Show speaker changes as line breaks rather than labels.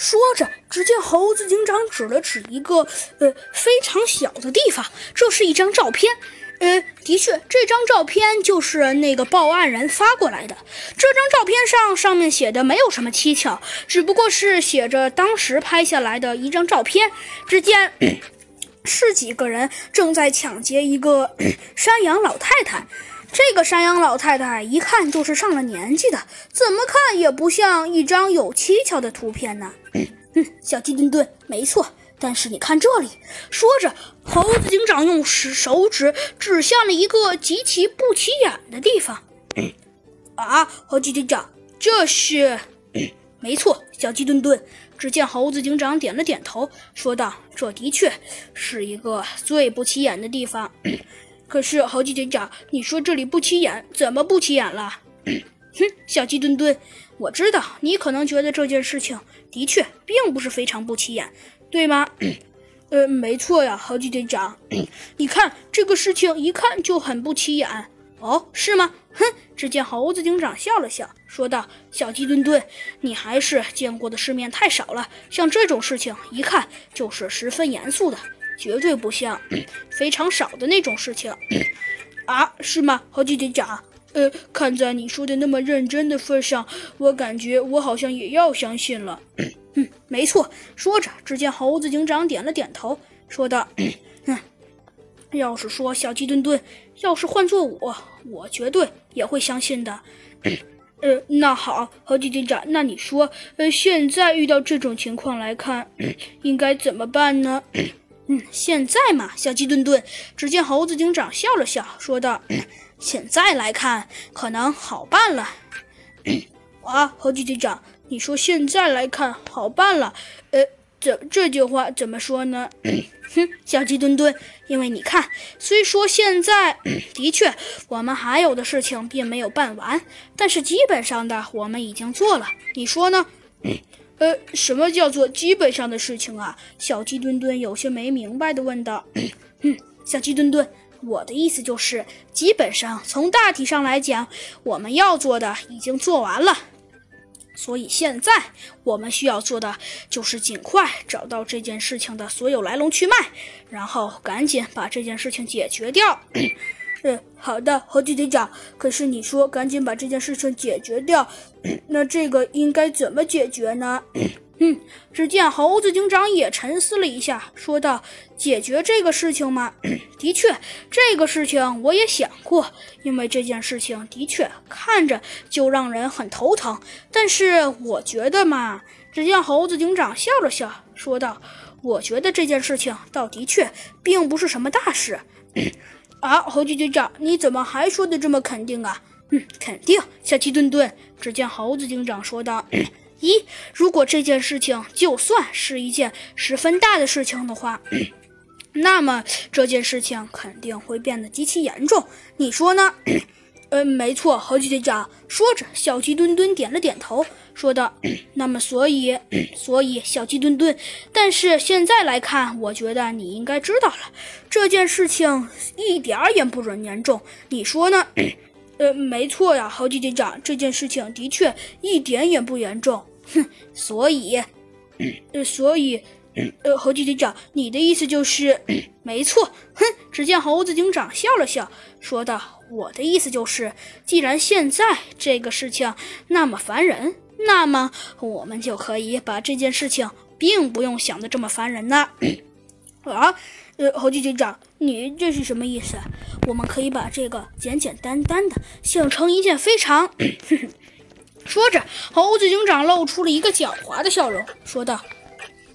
说着，只见猴子警长指了指一个呃非常小的地方，这是一张照片。呃，的确，这张照片就是那个报案人发过来的。这张照片上上面写的没有什么蹊跷，只不过是写着当时拍下来的一张照片。只见是几个人正在抢劫一个 山羊老太太。这个山羊老太太一看就是上了年纪的，怎么看也不像一张有蹊跷的图片呢。嗯，小鸡墩墩，没错。但是你看这里，说着，猴子警长用手手指指向了一个极其不起眼的地方。啊，猴子警长，这是？没错，小鸡墩墩。只见猴子警长点了点头，说道：“这的确是一个最不起眼的地方。可是，猴子警长，你说这里不起眼，怎么不起眼了？” 哼，小鸡墩墩，我知道你可能觉得这件事情的确并不是非常不起眼。对吗？呃，没错呀，猴子警长。你看这个事情一看就很不起眼哦，是吗？哼！只见猴子警长笑了笑，说道：“小鸡墩墩，你还是见过的世面太少了。像这种事情，一看就是十分严肃的，绝对不像非常少的那种事情啊，是吗，猴子警长？呃，看在你说的那么认真的份上，我感觉我好像也要相信了。”嗯，没错。说着，只见猴子警长点了点头，说道：“，要是说小鸡墩墩，要是换做我，我绝对也会相信的。呃，那好，猴子警长，那你说，呃，现在遇到这种情况来看，应该怎么办呢？嗯，现在嘛，小鸡墩墩。只见猴子警长笑了笑，说道：现在来看，可能好办了。啊，猴子警长。”你说现在来看好办了，呃，这这句话怎么说呢？哼，小鸡墩墩，因为你看，虽说现在 的确我们还有的事情并没有办完，但是基本上的我们已经做了。你说呢？呃，什么叫做基本上的事情啊？小鸡墩墩有些没明白的问道。嗯，小鸡墩墩，我的意思就是，基本上从大体上来讲，我们要做的已经做完了。所以现在我们需要做的就是尽快找到这件事情的所有来龙去脉，然后赶紧把这件事情解决掉。嗯，好的，猴子警长。可是你说赶紧把这件事情解决掉，那这个应该怎么解决呢？嗯，只见猴子警长也沉思了一下，说道：“解决这个事情吗？的确，这个事情我也想过，因为这件事情的确看着就让人很头疼。但是我觉得嘛……”只见猴子警长笑了笑，说道：“我觉得这件事情倒的确并不是什么大事。”啊，猴子警长，你怎么还说的这么肯定啊？嗯，肯定。小鸡墩墩，只见猴子警长说道。一，如果这件事情就算是一件十分大的事情的话，那么这件事情肯定会变得极其严重。你说呢？嗯，没错，猴子队长。说着，小鸡墩墩点了点头，说道：“那么，所以，所以，小鸡墩墩，但是现在来看，我觉得你应该知道了，这件事情一点儿也不准严重。你说呢？呃，没错呀，猴子队长，这件事情的确一点也不严重。”哼，所以，呃，所以，呃，猴子警长，你的意思就是，没错。哼，只见猴子警长笑了笑，说道：“我的意思就是，既然现在这个事情那么烦人，那么我们就可以把这件事情，并不用想的这么烦人呢。啊，呃，猴子警长，你这是什么意思？我们可以把这个简简单单的想成一件非常…… 说着，猴子警长露出了一个狡猾的笑容，说道：“